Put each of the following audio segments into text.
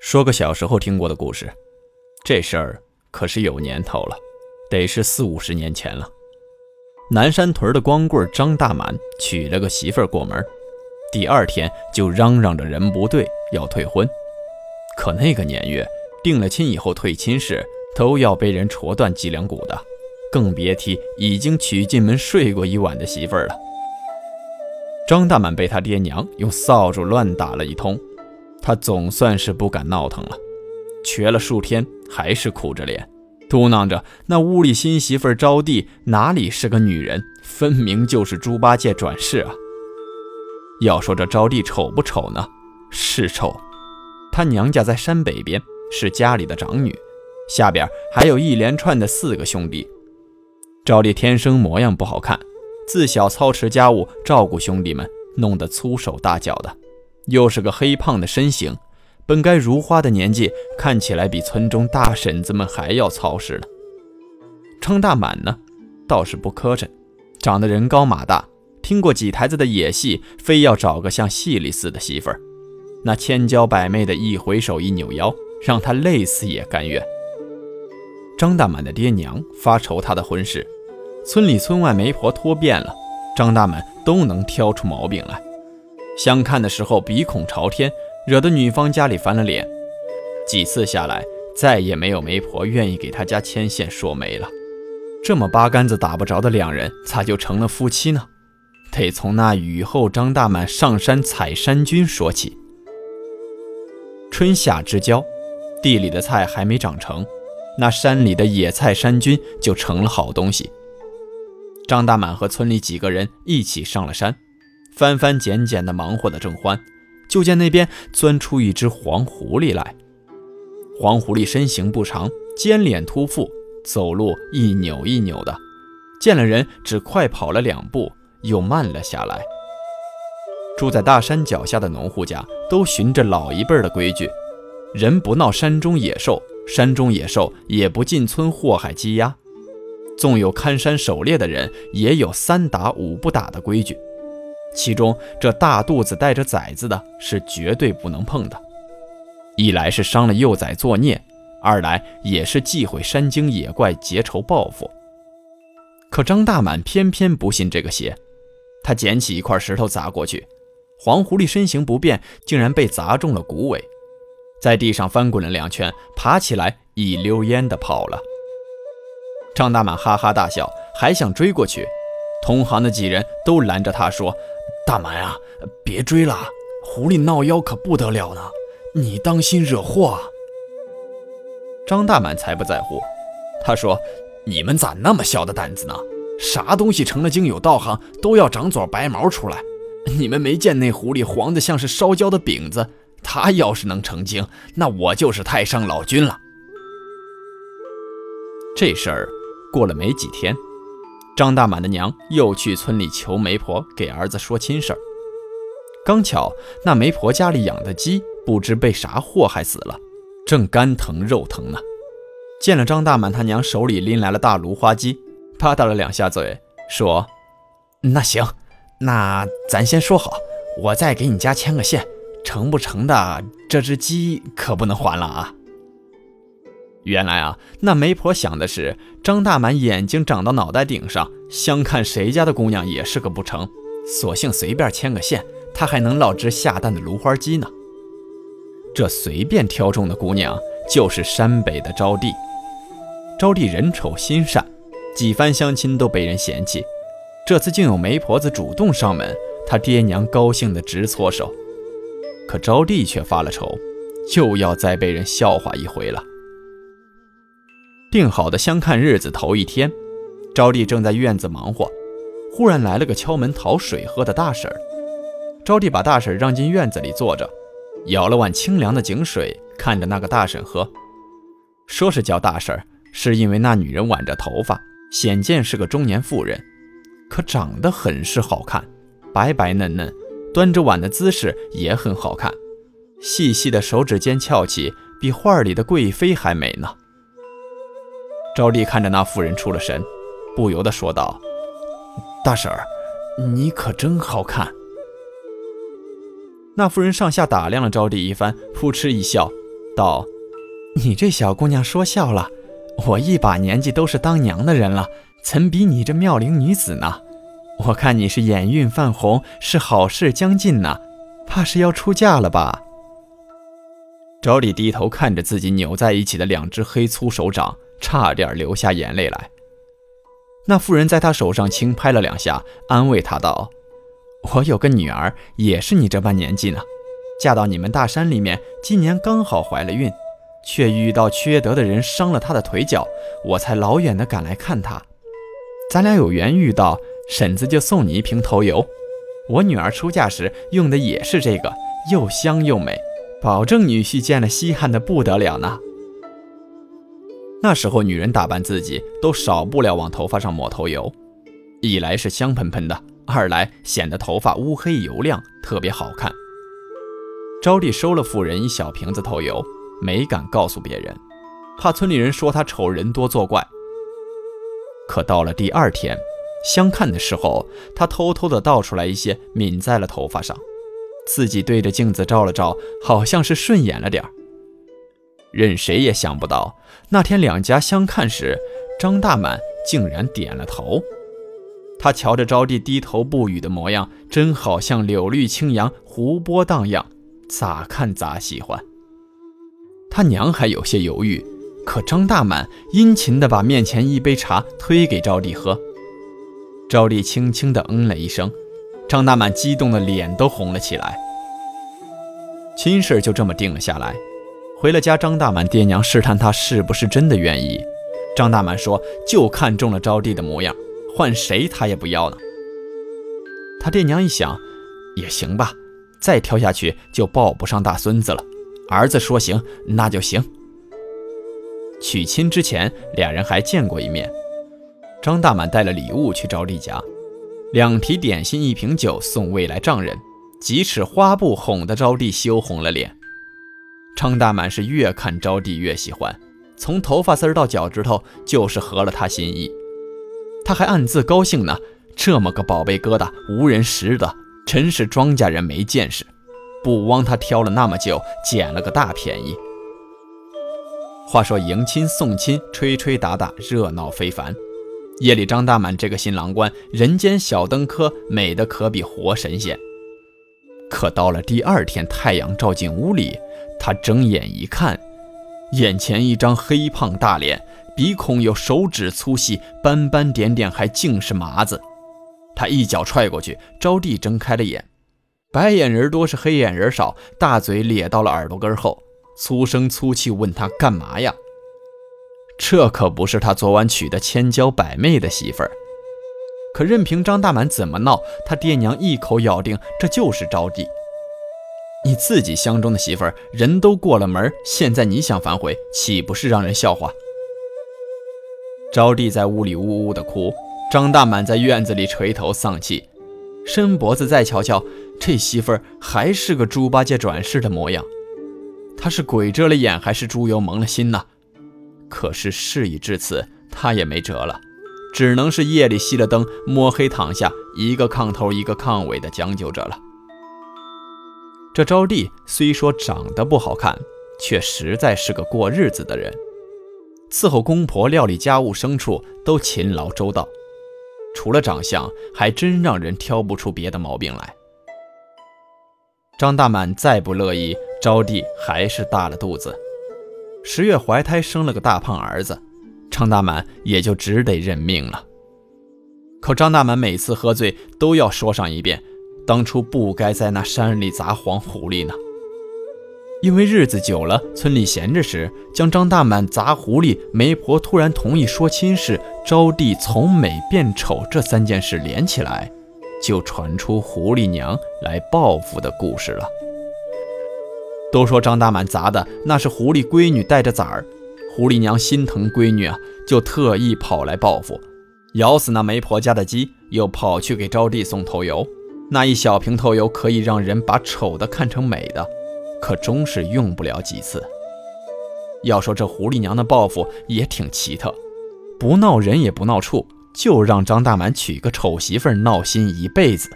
说个小时候听过的故事，这事儿可是有年头了，得是四五十年前了。南山屯的光棍张大满娶了个媳妇儿过门，第二天就嚷嚷着人不对要退婚。可那个年月，定了亲以后退亲时都要被人戳断脊梁骨的，更别提已经娶进门睡过一晚的媳妇儿了。张大满被他爹娘用扫帚乱打了一通。他总算是不敢闹腾了，瘸了数天还是苦着脸，嘟囔着：“那屋里新媳妇招娣哪里是个女人，分明就是猪八戒转世啊！”要说这招娣丑不丑呢？是丑。她娘家在山北边，是家里的长女，下边还有一连串的四个兄弟。招娣天生模样不好看，自小操持家务，照顾兄弟们，弄得粗手大脚的。又是个黑胖的身形，本该如花的年纪，看起来比村中大婶子们还要操实了。张大满呢，倒是不磕碜，长得人高马大，听过几台子的野戏，非要找个像戏里似的媳妇儿。那千娇百媚的一回手一扭腰，让他累死也甘愿。张大满的爹娘发愁他的婚事，村里村外媒婆托遍了，张大满都能挑出毛病来。相看的时候鼻孔朝天，惹得女方家里翻了脸。几次下来，再也没有媒婆愿意给他家牵线说媒了。这么八竿子打不着的两人，咋就成了夫妻呢？得从那雨后张大满上山采山菌说起。春夏之交，地里的菜还没长成，那山里的野菜山菌就成了好东西。张大满和村里几个人一起上了山。翻翻捡捡的忙活的正欢，就见那边钻出一只黄狐狸来。黄狐狸身形不长，尖脸突腹，走路一扭一扭的，见了人只快跑了两步，又慢了下来。住在大山脚下的农户家都循着老一辈的规矩，人不闹山中野兽，山中野兽也不进村祸害鸡鸭。纵有看山狩猎的人，也有三打五不打的规矩。其中，这大肚子带着崽子的是绝对不能碰的。一来是伤了幼崽作孽，二来也是忌讳山精野怪结仇报复。可张大满偏偏不信这个邪，他捡起一块石头砸过去，黄狐狸身形不变，竟然被砸中了骨尾，在地上翻滚了两圈，爬起来一溜烟的跑了。张大满哈哈大笑，还想追过去，同行的几人都拦着他说。大满啊，别追了，狐狸闹妖可不得了呢，你当心惹祸。张大满才不在乎，他说：“你们咋那么小的胆子呢？啥东西成了精有道行，都要长撮白毛出来。你们没见那狐狸黄的像是烧焦的饼子，它要是能成精，那我就是太上老君了。”这事儿过了没几天。张大满的娘又去村里求媒婆给儿子说亲事儿，刚巧那媒婆家里养的鸡不知被啥祸害死了，正肝疼肉疼呢。见了张大满他娘手里拎来了大芦花鸡，啪嗒了两下嘴，说：“那行，那咱先说好，我再给你家牵个线，成不成的这只鸡可不能还了啊。”原来啊，那媒婆想的是张大满眼睛长到脑袋顶上，相看谁家的姑娘也是个不成，索性随便牵个线，他还能落只下蛋的芦花鸡呢。这随便挑中的姑娘就是山北的招娣。招娣人丑心善，几番相亲都被人嫌弃，这次竟有媒婆子主动上门，他爹娘高兴的直搓手。可招娣却发了愁，又要再被人笑话一回了。定好的相看日子头一天，招娣正在院子忙活，忽然来了个敲门讨水喝的大婶儿。招娣把大婶让进院子里坐着，舀了碗清凉的井水，看着那个大婶喝。说是叫大婶，是因为那女人挽着头发，显见是个中年妇人，可长得很是好看，白白嫩嫩，端着碗的姿势也很好看，细细的手指尖翘起，比画里的贵妃还美呢。赵丽看着那妇人出了神，不由得说道：“大婶儿，你可真好看。”那妇人上下打量了招娣一番，扑哧一笑，道：“你这小姑娘说笑了，我一把年纪都是当娘的人了，怎比你这妙龄女子呢？我看你是眼晕泛红，是好事将近呢，怕是要出嫁了吧？”招娣低头看着自己扭在一起的两只黑粗手掌，差点流下眼泪来。那妇人在他手上轻拍了两下，安慰他道。我有个女儿，也是你这般年纪呢，嫁到你们大山里面，今年刚好怀了孕，却遇到缺德的人伤了她的腿脚，我才老远的赶来看她。咱俩有缘遇到，婶子就送你一瓶头油。我女儿出嫁时用的也是这个，又香又美，保证女婿见了稀罕的不得了呢。那时候女人打扮自己都少不了往头发上抹头油，一来是香喷喷的。二来显得头发乌黑油亮，特别好看。招娣收了妇人一小瓶子头油，没敢告诉别人，怕村里人说她丑人多作怪。可到了第二天相看的时候，她偷偷的倒出来一些，抿在了头发上，自己对着镜子照了照，好像是顺眼了点儿。任谁也想不到，那天两家相看时，张大满竟然点了头。他瞧着招娣低头不语的模样，真好像柳绿青杨，湖波荡漾，咋看咋喜欢。他娘还有些犹豫，可张大满殷勤地把面前一杯茶推给招娣喝。招娣轻轻地嗯了一声，张大满激动的脸都红了起来。亲事就这么定了下来。回了家，张大满爹娘试探他是不是真的愿意。张大满说：“就看中了招娣的模样。”换谁他也不要呢。他爹娘一想，也行吧，再挑下去就抱不上大孙子了。儿子说行，那就行。娶亲之前，俩人还见过一面。张大满带了礼物去招娣家，两提点心，一瓶酒送未来丈人，几尺花布哄得招娣羞红了脸。张大满是越看招娣越喜欢，从头发丝到脚趾头，就是合了他心意。他还暗自高兴呢，这么个宝贝疙瘩无人识的，真是庄稼人没见识，不枉他挑了那么久，捡了个大便宜。话说迎亲送亲，吹吹打打，热闹非凡。夜里，张大满这个新郎官，人间小灯科，美得可比活神仙。可到了第二天，太阳照进屋里，他睁眼一看，眼前一张黑胖大脸。鼻孔有手指粗细，斑斑点点，还竟是麻子。他一脚踹过去，招娣睁开了眼，白眼人多是黑眼人少，大嘴咧到了耳朵根后，粗声粗气问他干嘛呀？这可不是他昨晚娶的千娇百媚的媳妇儿。可任凭张大满怎么闹，他爹娘一口咬定这就是招娣。你自己相中的媳妇儿，人都过了门，现在你想反悔，岂不是让人笑话？招娣在屋里呜呜的哭，张大满在院子里垂头丧气，伸脖子再瞧瞧，这媳妇儿还是个猪八戒转世的模样。他是鬼遮了眼，还是猪油蒙了心呢？可是事已至此，他也没辙了，只能是夜里熄了灯，摸黑躺下，一个炕头一个炕尾的将就着了。这招娣虽说长得不好看，却实在是个过日子的人。伺候公婆、料理家务、牲畜都勤劳周到，除了长相，还真让人挑不出别的毛病来。张大满再不乐意，招娣还是大了肚子，十月怀胎生了个大胖儿子，张大满也就只得认命了。可张大满每次喝醉都要说上一遍，当初不该在那山里砸黄狐狸呢。因为日子久了，村里闲着时，将张大满砸狐狸、媒婆突然同意说亲事、招娣从美变丑这三件事连起来，就传出狐狸娘来报复的故事了。都说张大满砸的那是狐狸闺女带着崽儿，狐狸娘心疼闺女啊，就特意跑来报复，咬死那媒婆家的鸡，又跑去给招娣送头油。那一小瓶头油可以让人把丑的看成美的，可终是用不了几次。要说这狐狸娘的报复也挺奇特，不闹人也不闹畜，就让张大满娶个丑媳妇闹心一辈子。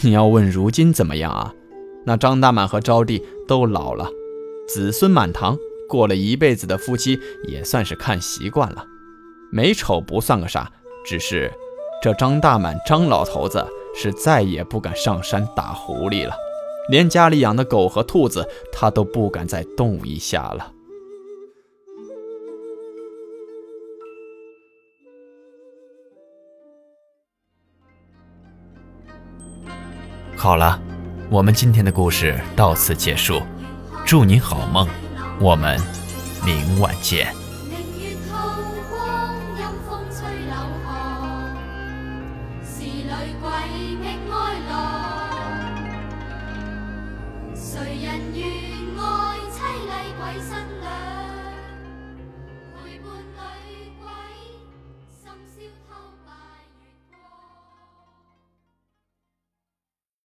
你要问如今怎么样啊？那张大满和招娣都老了，子孙满堂，过了一辈子的夫妻也算是看习惯了。美丑不算个啥，只是这张大满张老头子是再也不敢上山打狐狸了，连家里养的狗和兔子他都不敢再动一下了。好了，我们今天的故事到此结束，祝您好梦，我们明晚见。